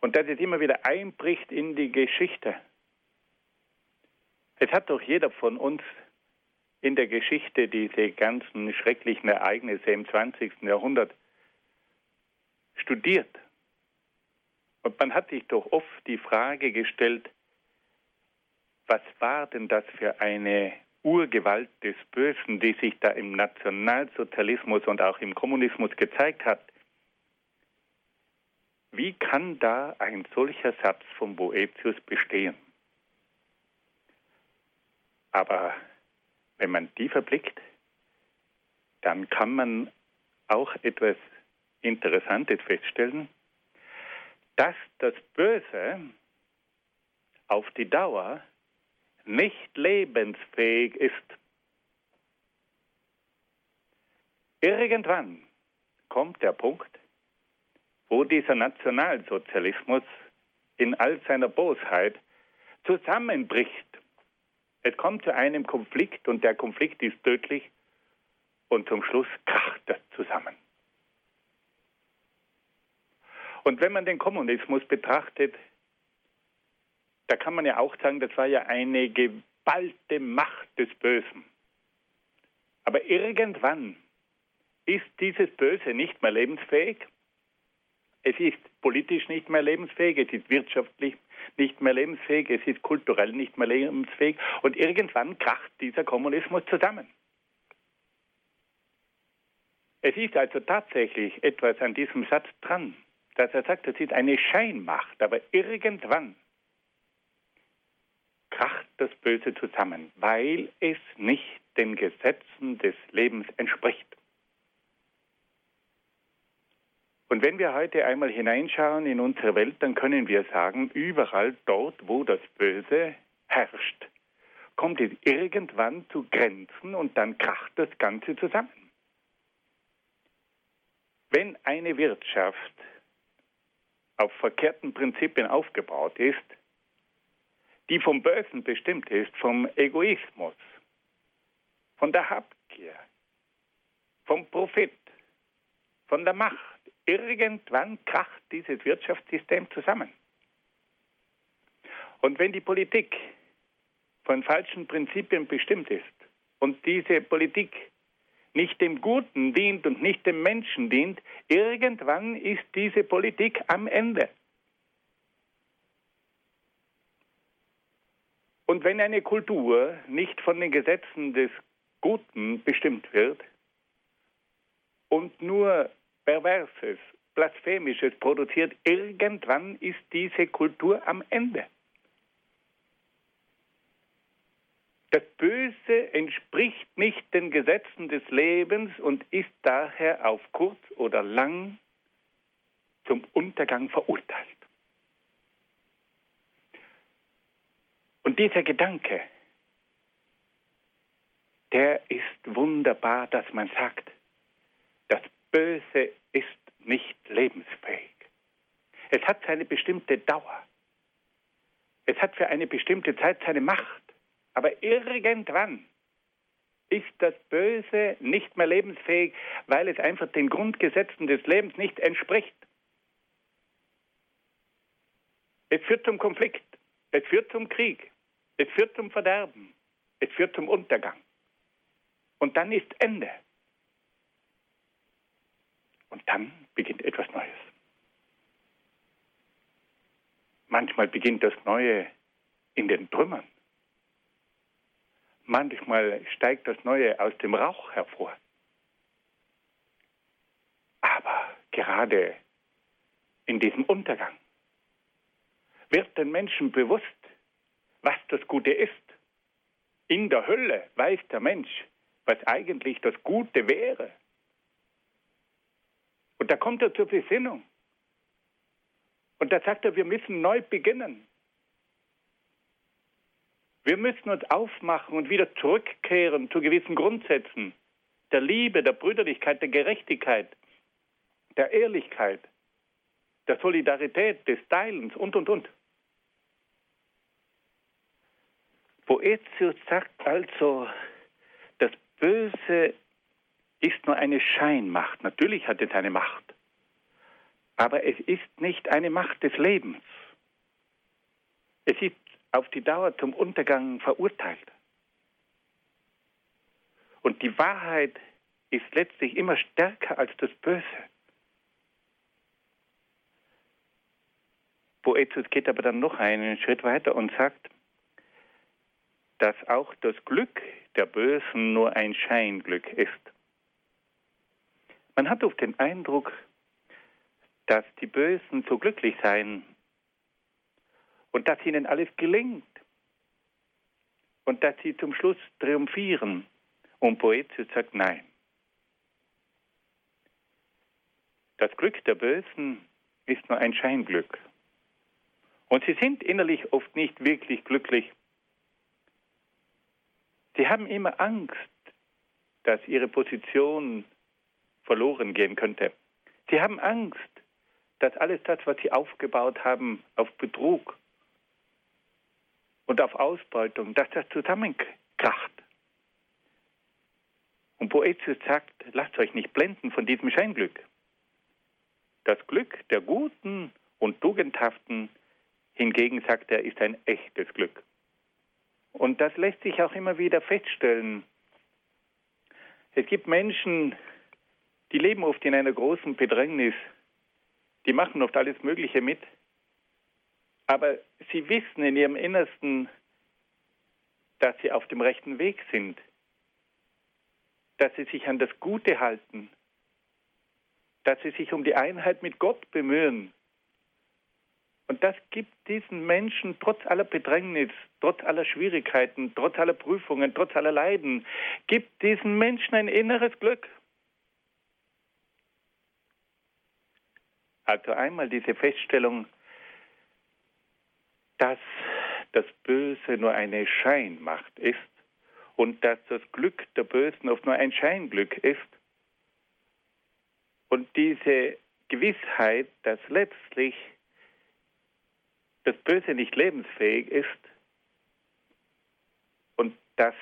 und dass es immer wieder einbricht in die Geschichte. Es hat doch jeder von uns in der Geschichte diese ganzen schrecklichen Ereignisse im 20. Jahrhundert studiert. Und man hat sich doch oft die Frage gestellt, was war denn das für eine Urgewalt des Bösen, die sich da im Nationalsozialismus und auch im Kommunismus gezeigt hat? Wie kann da ein solcher Satz von Boetius bestehen? Aber wenn man die verblickt, dann kann man auch etwas Interessantes feststellen, dass das Böse auf die Dauer nicht lebensfähig ist. Irgendwann kommt der Punkt, wo dieser Nationalsozialismus in all seiner Bosheit zusammenbricht. Es kommt zu einem Konflikt und der Konflikt ist tödlich und zum Schluss kracht das zusammen. Und wenn man den Kommunismus betrachtet, da kann man ja auch sagen, das war ja eine geballte Macht des Bösen. Aber irgendwann ist dieses Böse nicht mehr lebensfähig es ist politisch nicht mehr lebensfähig, es ist wirtschaftlich nicht mehr lebensfähig, es ist kulturell nicht mehr lebensfähig und irgendwann kracht dieser Kommunismus zusammen. Es ist also tatsächlich etwas an diesem Satz dran, dass er sagt, es ist eine Scheinmacht, aber irgendwann kracht das Böse zusammen, weil es nicht den Gesetzen des Lebens entspricht. Und wenn wir heute einmal hineinschauen in unsere Welt, dann können wir sagen, überall dort, wo das Böse herrscht, kommt es irgendwann zu Grenzen und dann kracht das Ganze zusammen. Wenn eine Wirtschaft auf verkehrten Prinzipien aufgebaut ist, die vom Bösen bestimmt ist, vom Egoismus, von der Habgier, vom Profit, von der Macht, Irgendwann kracht dieses Wirtschaftssystem zusammen. Und wenn die Politik von falschen Prinzipien bestimmt ist und diese Politik nicht dem Guten dient und nicht dem Menschen dient, irgendwann ist diese Politik am Ende. Und wenn eine Kultur nicht von den Gesetzen des Guten bestimmt wird und nur Perverses, Blasphemisches produziert, irgendwann ist diese Kultur am Ende. Das Böse entspricht nicht den Gesetzen des Lebens und ist daher auf kurz oder lang zum Untergang verurteilt. Und dieser Gedanke, der ist wunderbar, dass man sagt, Böse ist nicht lebensfähig. Es hat seine bestimmte Dauer. Es hat für eine bestimmte Zeit seine Macht. Aber irgendwann ist das Böse nicht mehr lebensfähig, weil es einfach den Grundgesetzen des Lebens nicht entspricht. Es führt zum Konflikt, es führt zum Krieg, es führt zum Verderben, es führt zum Untergang. Und dann ist Ende. Und dann beginnt etwas Neues. Manchmal beginnt das Neue in den Trümmern. manchmal steigt das Neue aus dem Rauch hervor. Aber gerade in diesem Untergang wird den Menschen bewusst, was das Gute ist. In der Hölle weiß der Mensch, was eigentlich das Gute wäre. Da kommt er zur Besinnung. Und da sagt er, wir müssen neu beginnen. Wir müssen uns aufmachen und wieder zurückkehren zu gewissen Grundsätzen der Liebe, der Brüderlichkeit, der Gerechtigkeit, der Ehrlichkeit, der Solidarität, des Teilens und, und, und. Boetius sagt also, das Böse ist nur eine Scheinmacht. Natürlich hat es eine Macht. Aber es ist nicht eine Macht des Lebens. Es ist auf die Dauer zum Untergang verurteilt. Und die Wahrheit ist letztlich immer stärker als das Böse. Boetius geht aber dann noch einen Schritt weiter und sagt, dass auch das Glück der Bösen nur ein Scheinglück ist. Man hat oft den Eindruck, dass die Bösen so glücklich seien und dass ihnen alles gelingt und dass sie zum Schluss triumphieren. Und Boetius sagt nein. Das Glück der Bösen ist nur ein Scheinglück. Und sie sind innerlich oft nicht wirklich glücklich Sie haben immer Angst, dass ihre Position verloren gehen könnte. Sie haben Angst, dass alles das, was sie aufgebaut haben, auf Betrug und auf Ausbeutung, dass das zusammenkracht. Und Boetius sagt, lasst euch nicht blenden von diesem Scheinglück. Das Glück der Guten und Tugendhaften hingegen, sagt er, ist ein echtes Glück. Und das lässt sich auch immer wieder feststellen. Es gibt Menschen, die leben oft in einer großen Bedrängnis. Die machen oft alles Mögliche mit. Aber sie wissen in ihrem Innersten, dass sie auf dem rechten Weg sind. Dass sie sich an das Gute halten. Dass sie sich um die Einheit mit Gott bemühen. Und das gibt diesen Menschen trotz aller Bedrängnis, trotz aller Schwierigkeiten, trotz aller Prüfungen, trotz aller Leiden, gibt diesen Menschen ein inneres Glück. Also einmal diese Feststellung, dass das Böse nur eine Scheinmacht ist und dass das Glück der Bösen oft nur ein Scheinglück ist. Und diese Gewissheit, dass letztlich das Böse nicht lebensfähig ist und dass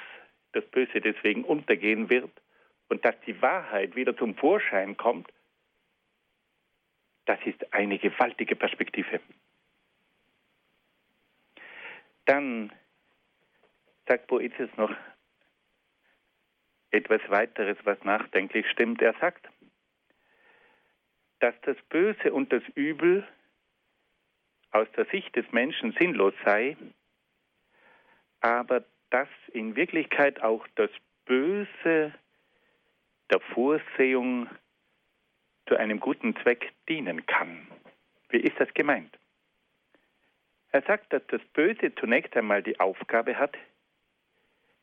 das Böse deswegen untergehen wird und dass die Wahrheit wieder zum Vorschein kommt, das ist eine gewaltige Perspektive. Dann sagt Boetius noch etwas weiteres, was nachdenklich stimmt. Er sagt, dass das Böse und das Übel aus der Sicht des Menschen sinnlos sei, aber dass in Wirklichkeit auch das Böse der Vorsehung zu einem guten Zweck dienen kann. Wie ist das gemeint? Er sagt, dass das Böse zunächst einmal die Aufgabe hat,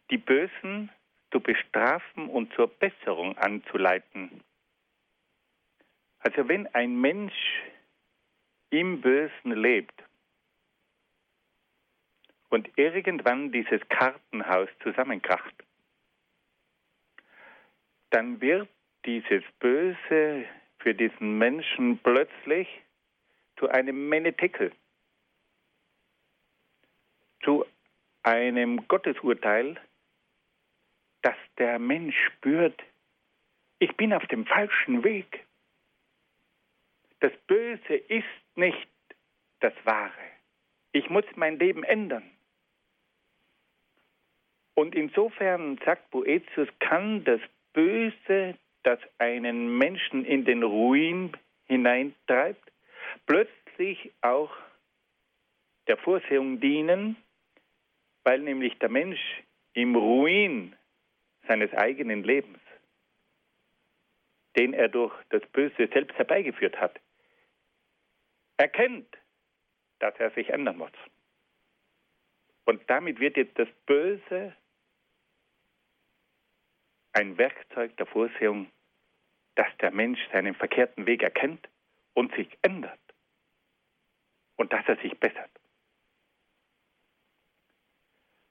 die Bösen zu bestrafen und zur Besserung anzuleiten. Also wenn ein Mensch im Bösen lebt und irgendwann dieses Kartenhaus zusammenkracht, dann wird dieses Böse für diesen Menschen plötzlich zu einem Menetekel, zu einem Gottesurteil, dass der Mensch spürt, ich bin auf dem falschen Weg. Das Böse ist nicht das Wahre. Ich muss mein Leben ändern. Und insofern, sagt Boetius, kann das Böse, das einen Menschen in den Ruin hineintreibt, plötzlich auch der Vorsehung dienen, weil nämlich der Mensch im Ruin seines eigenen Lebens, den er durch das Böse selbst herbeigeführt hat, erkennt, dass er sich ändern muss. Und damit wird jetzt das Böse ein Werkzeug der Vorsehung, dass der Mensch seinen verkehrten Weg erkennt und sich ändert und dass er sich bessert.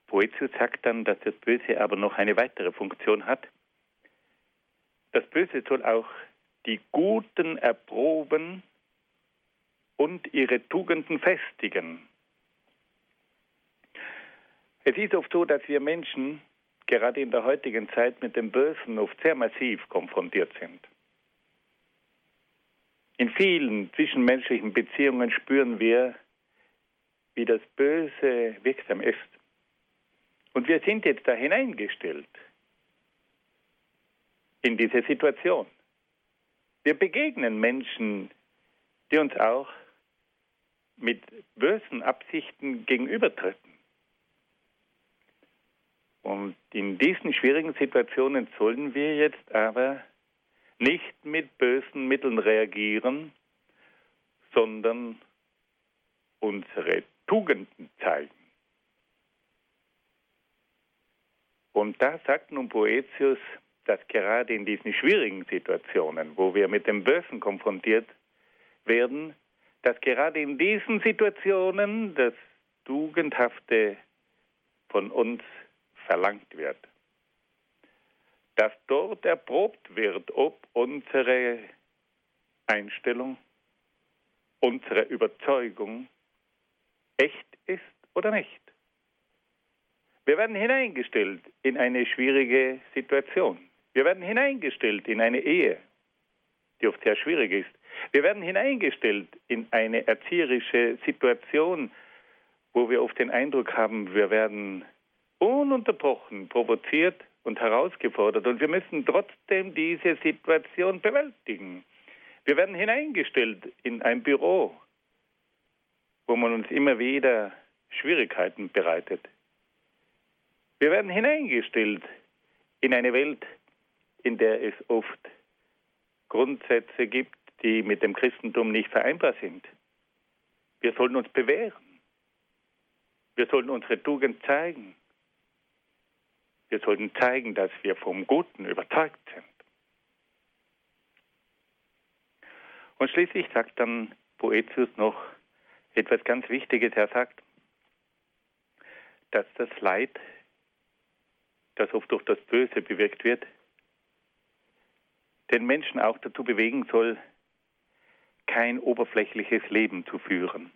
Boetius sagt dann, dass das Böse aber noch eine weitere Funktion hat. Das Böse soll auch die Guten erproben und ihre Tugenden festigen. Es ist oft so, dass wir Menschen gerade in der heutigen Zeit mit dem Bösen oft sehr massiv konfrontiert sind. In vielen zwischenmenschlichen Beziehungen spüren wir, wie das Böse wirksam ist. Und wir sind jetzt da hineingestellt in diese Situation. Wir begegnen Menschen, die uns auch mit bösen Absichten gegenübertreten. Und in diesen schwierigen Situationen sollen wir jetzt aber nicht mit bösen Mitteln reagieren, sondern unsere Tugenden zeigen. Und da sagt nun Boetius, dass gerade in diesen schwierigen Situationen, wo wir mit dem Bösen konfrontiert werden, dass gerade in diesen Situationen das Tugendhafte von uns verlangt wird. Dass dort erprobt wird, ob unsere Einstellung, unsere Überzeugung echt ist oder nicht. Wir werden hineingestellt in eine schwierige Situation. Wir werden hineingestellt in eine Ehe, die oft sehr schwierig ist. Wir werden hineingestellt in eine erzieherische Situation, wo wir oft den Eindruck haben, wir werden ununterbrochen provoziert und herausgefordert und wir müssen trotzdem diese Situation bewältigen. Wir werden hineingestellt in ein Büro, wo man uns immer wieder Schwierigkeiten bereitet. Wir werden hineingestellt in eine Welt, in der es oft Grundsätze gibt, die mit dem Christentum nicht vereinbar sind. Wir sollen uns bewähren. Wir sollen unsere Tugend zeigen. Wir sollten zeigen, dass wir vom Guten überzeugt sind. Und schließlich sagt dann Boetius noch etwas ganz Wichtiges. Er sagt, dass das Leid, das oft durch das Böse bewirkt wird, den Menschen auch dazu bewegen soll, kein oberflächliches Leben zu führen.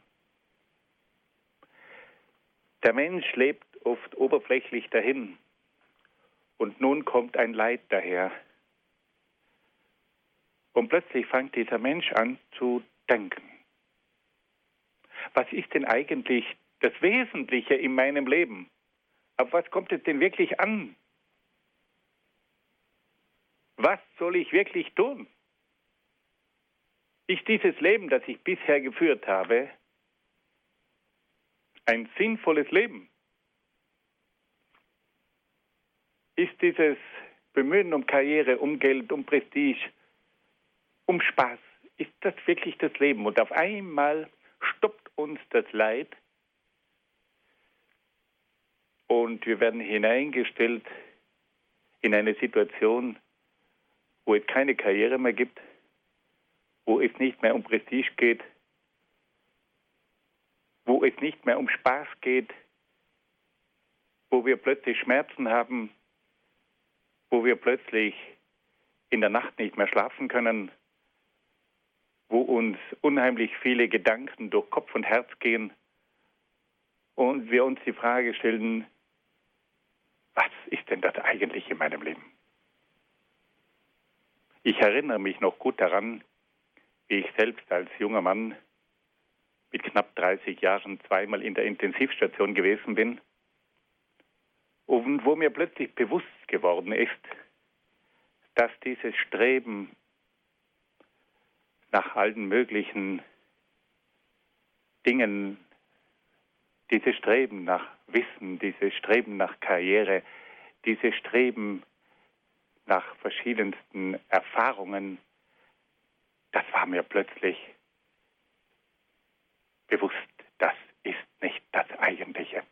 Der Mensch lebt oft oberflächlich dahin und nun kommt ein Leid daher. Und plötzlich fängt dieser Mensch an zu denken. Was ist denn eigentlich das Wesentliche in meinem Leben? Auf was kommt es denn wirklich an? Was soll ich wirklich tun? Ist dieses Leben, das ich bisher geführt habe, ein sinnvolles Leben? Ist dieses Bemühen um Karriere, um Geld, um Prestige, um Spaß, ist das wirklich das Leben? Und auf einmal stoppt uns das Leid und wir werden hineingestellt in eine Situation, wo es keine Karriere mehr gibt, wo es nicht mehr um Prestige geht, wo es nicht mehr um Spaß geht, wo wir plötzlich Schmerzen haben, wo wir plötzlich in der Nacht nicht mehr schlafen können, wo uns unheimlich viele Gedanken durch Kopf und Herz gehen und wir uns die Frage stellen, was ist denn das eigentlich in meinem Leben? Ich erinnere mich noch gut daran, wie ich selbst als junger Mann mit knapp 30 Jahren zweimal in der Intensivstation gewesen bin und wo mir plötzlich bewusst geworden ist, dass dieses Streben nach allen möglichen Dingen dieses Streben nach Wissen, dieses Streben nach Karriere, dieses Streben nach verschiedensten Erfahrungen, das war mir plötzlich bewusst, das ist nicht das Eigentliche.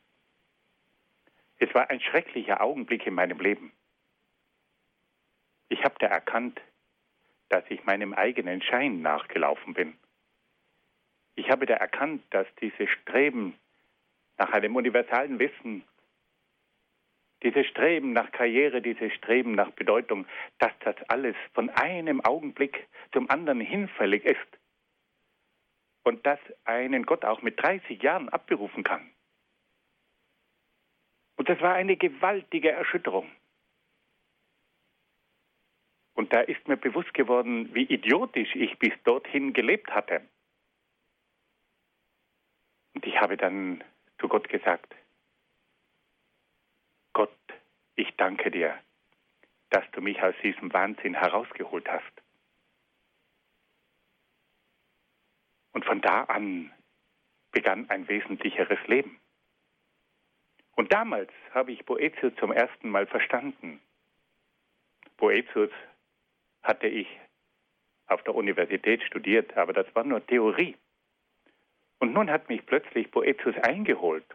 Es war ein schrecklicher Augenblick in meinem Leben. Ich habe da erkannt, dass ich meinem eigenen Schein nachgelaufen bin. Ich habe da erkannt, dass dieses Streben nach einem universalen Wissen, dieses Streben nach Karriere, dieses Streben nach Bedeutung, dass das alles von einem Augenblick zum anderen hinfällig ist und dass einen Gott auch mit 30 Jahren abberufen kann. Und das war eine gewaltige Erschütterung. Und da ist mir bewusst geworden, wie idiotisch ich bis dorthin gelebt hatte. Und ich habe dann zu Gott gesagt, Gott, ich danke dir, dass du mich aus diesem Wahnsinn herausgeholt hast. Und von da an begann ein wesentlicheres Leben. Und damals habe ich Boetius zum ersten Mal verstanden. Boetius hatte ich auf der Universität studiert, aber das war nur Theorie. Und nun hat mich plötzlich Boetius eingeholt.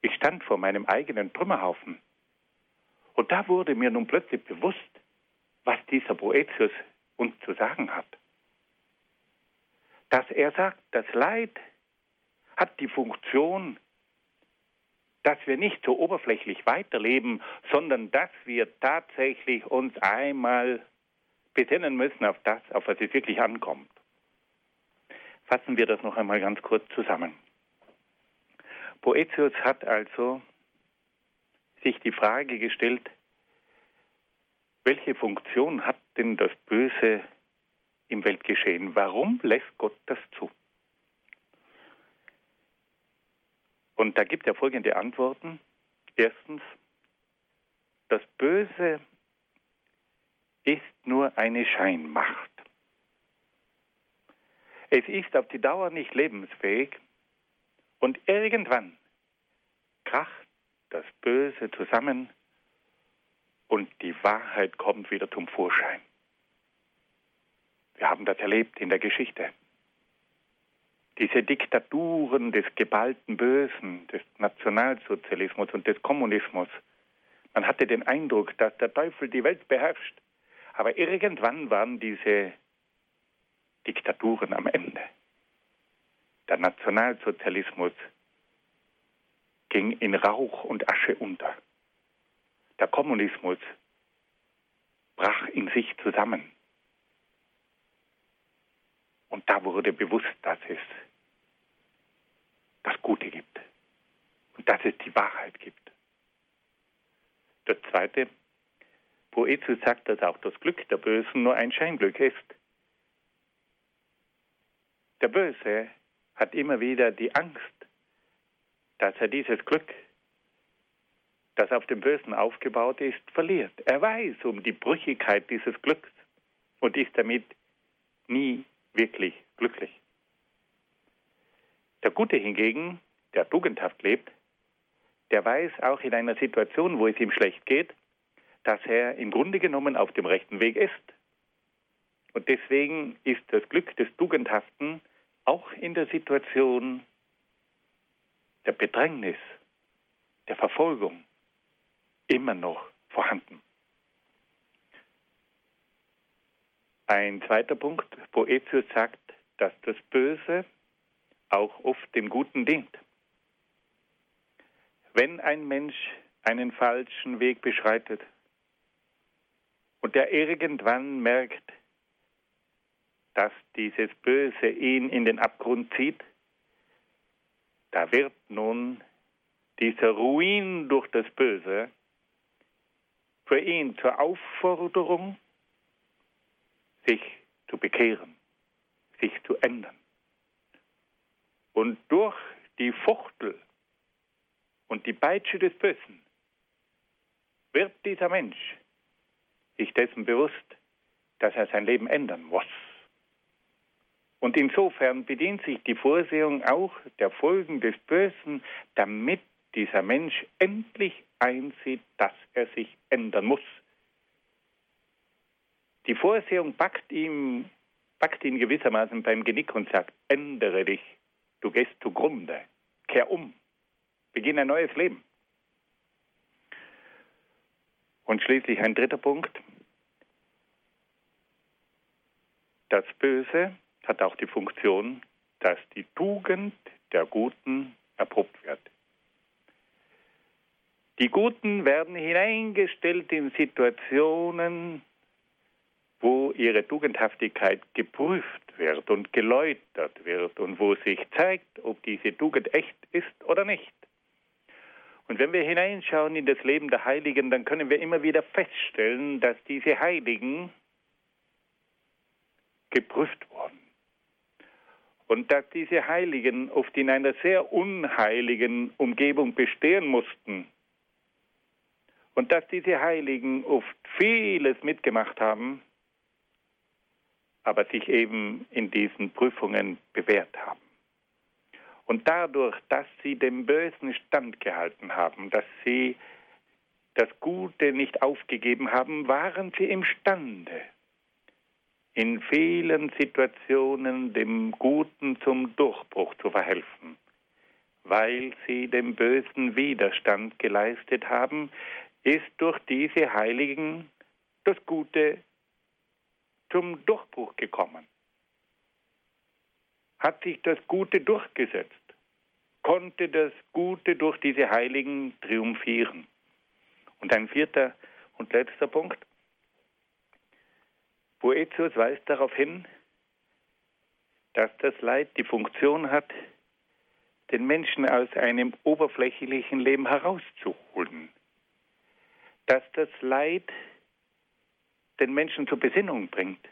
Ich stand vor meinem eigenen Trümmerhaufen. Und da wurde mir nun plötzlich bewusst, was dieser Boetius uns zu sagen hat. Dass er sagt, das Leid hat die Funktion, dass wir nicht so oberflächlich weiterleben, sondern dass wir tatsächlich uns einmal besinnen müssen auf das, auf was es wirklich ankommt. Fassen wir das noch einmal ganz kurz zusammen. Boetius hat also sich die Frage gestellt, welche Funktion hat denn das Böse im Weltgeschehen? Warum lässt Gott das zu? Und da gibt er folgende Antworten. Erstens, das Böse ist nur eine Scheinmacht. Es ist auf die Dauer nicht lebensfähig und irgendwann kracht das Böse zusammen und die Wahrheit kommt wieder zum Vorschein. Wir haben das erlebt in der Geschichte diese Diktaturen des geballten Bösen, des Nationalsozialismus und des Kommunismus. Man hatte den Eindruck, dass der Teufel die Welt beherrscht. Aber irgendwann waren diese Diktaturen am Ende. Der Nationalsozialismus ging in Rauch und Asche unter. Der Kommunismus brach in sich zusammen. Und da wurde bewusst, dass es das Gute gibt und dass es die Wahrheit gibt. Das Zweite, Poetius sagt, dass auch das Glück der Bösen nur ein Scheinglück ist. Der Böse hat immer wieder die Angst, dass er dieses Glück, das auf dem Bösen aufgebaut ist, verliert. Er weiß um die Brüchigkeit dieses Glücks und ist damit nie wirklich glücklich. Der Gute hingegen, der tugendhaft lebt, der weiß auch in einer Situation, wo es ihm schlecht geht, dass er im Grunde genommen auf dem rechten Weg ist. Und deswegen ist das Glück des Tugendhaften auch in der Situation der Bedrängnis, der Verfolgung immer noch vorhanden. Ein zweiter Punkt, Boetius sagt, dass das Böse auch oft dem Guten dient. Wenn ein Mensch einen falschen Weg beschreitet und er irgendwann merkt, dass dieses Böse ihn in den Abgrund zieht, da wird nun dieser Ruin durch das Böse für ihn zur Aufforderung, sich zu bekehren, sich zu ändern. Und durch die Fuchtel und die Peitsche des Bösen wird dieser Mensch sich dessen bewusst, dass er sein Leben ändern muss. Und insofern bedient sich die Vorsehung auch der Folgen des Bösen, damit dieser Mensch endlich einsieht, dass er sich ändern muss. Die Vorsehung packt, ihm, packt ihn gewissermaßen beim Genick und sagt, ändere dich, du gehst zugrunde, kehr um, beginne ein neues Leben. Und schließlich ein dritter Punkt. Das Böse hat auch die Funktion, dass die Tugend der Guten erprobt wird. Die Guten werden hineingestellt in Situationen, wo ihre Tugendhaftigkeit geprüft wird und geläutert wird und wo sich zeigt, ob diese Tugend echt ist oder nicht. Und wenn wir hineinschauen in das Leben der Heiligen, dann können wir immer wieder feststellen, dass diese Heiligen geprüft wurden. Und dass diese Heiligen oft in einer sehr unheiligen Umgebung bestehen mussten. Und dass diese Heiligen oft vieles mitgemacht haben, aber sich eben in diesen Prüfungen bewährt haben. Und dadurch, dass sie dem Bösen standgehalten haben, dass sie das Gute nicht aufgegeben haben, waren sie imstande, in vielen Situationen dem Guten zum Durchbruch zu verhelfen, weil sie dem Bösen Widerstand geleistet haben, ist durch diese Heiligen das Gute zum Durchbruch gekommen. Hat sich das Gute durchgesetzt, konnte das Gute durch diese Heiligen triumphieren. Und ein vierter und letzter Punkt. Boetius weist darauf hin, dass das Leid die Funktion hat, den Menschen aus einem oberflächlichen Leben herauszuholen. Dass das Leid den Menschen zur Besinnung bringt.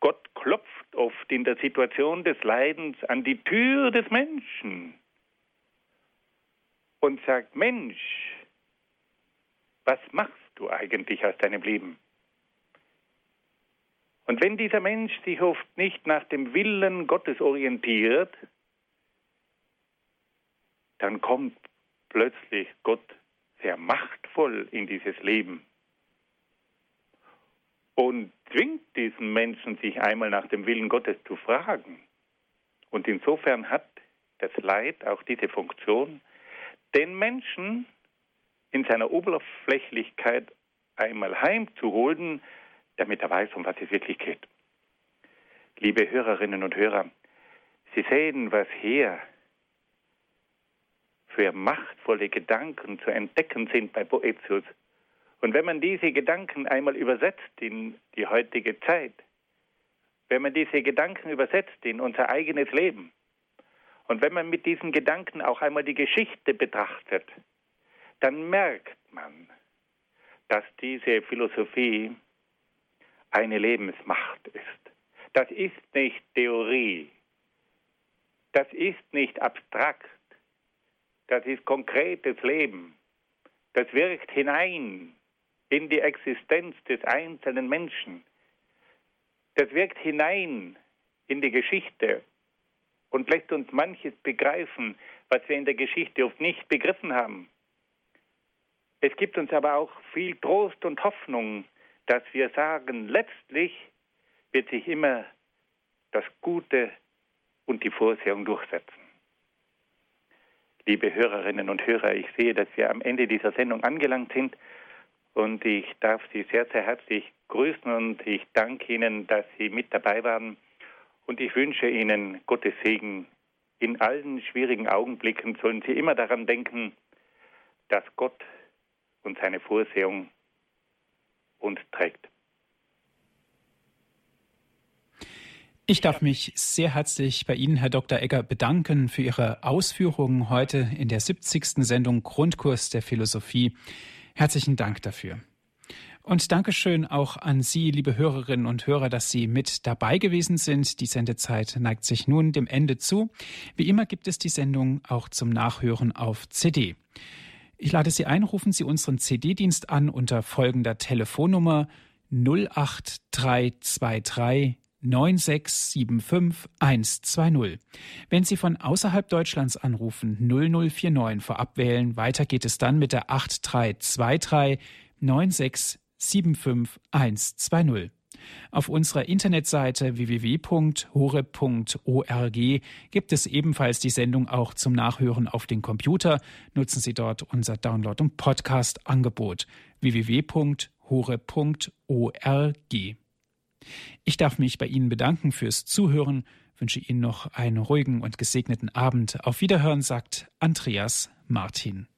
Gott klopft oft in der Situation des Leidens an die Tür des Menschen und sagt, Mensch, was machst du eigentlich aus deinem Leben? Und wenn dieser Mensch sich oft nicht nach dem Willen Gottes orientiert, dann kommt plötzlich Gott sehr machtvoll in dieses Leben und zwingt diesen Menschen, sich einmal nach dem Willen Gottes zu fragen. Und insofern hat das Leid auch diese Funktion, den Menschen in seiner Oberflächlichkeit einmal heimzuholen, damit er weiß, um was es wirklich geht. Liebe Hörerinnen und Hörer, Sie sehen, was hier für machtvolle Gedanken zu entdecken sind bei Boetius. Und wenn man diese Gedanken einmal übersetzt in die heutige Zeit, wenn man diese Gedanken übersetzt in unser eigenes Leben und wenn man mit diesen Gedanken auch einmal die Geschichte betrachtet, dann merkt man, dass diese Philosophie eine Lebensmacht ist. Das ist nicht Theorie, das ist nicht abstrakt, das ist konkretes Leben. Das wirkt hinein in die Existenz des einzelnen Menschen. Das wirkt hinein in die Geschichte und lässt uns manches begreifen, was wir in der Geschichte oft nicht begriffen haben. Es gibt uns aber auch viel Trost und Hoffnung, dass wir sagen, letztlich wird sich immer das Gute und die Vorsehung durchsetzen. Liebe Hörerinnen und Hörer, ich sehe, dass wir am Ende dieser Sendung angelangt sind. Und ich darf Sie sehr, sehr herzlich grüßen und ich danke Ihnen, dass Sie mit dabei waren. Und ich wünsche Ihnen Gottes Segen. In allen schwierigen Augenblicken sollen Sie immer daran denken, dass Gott und seine Vorsehung uns trägt. Ich darf mich sehr herzlich bei Ihnen, Herr Dr. Egger, bedanken für Ihre Ausführungen heute in der 70. Sendung Grundkurs der Philosophie. Herzlichen Dank dafür. Und Dankeschön auch an Sie, liebe Hörerinnen und Hörer, dass Sie mit dabei gewesen sind. Die Sendezeit neigt sich nun dem Ende zu. Wie immer gibt es die Sendung auch zum Nachhören auf CD. Ich lade Sie ein, rufen Sie unseren CD-Dienst an unter folgender Telefonnummer 08323 9675120. Wenn Sie von außerhalb Deutschlands anrufen, 0049 vorab wählen. Weiter geht es dann mit der 8323 9675120. Auf unserer Internetseite www.hore.org gibt es ebenfalls die Sendung auch zum Nachhören auf den Computer. Nutzen Sie dort unser Download- und Podcast-Angebot www.hore.org. Ich darf mich bei Ihnen bedanken fürs Zuhören, wünsche Ihnen noch einen ruhigen und gesegneten Abend. Auf Wiederhören sagt Andreas Martin.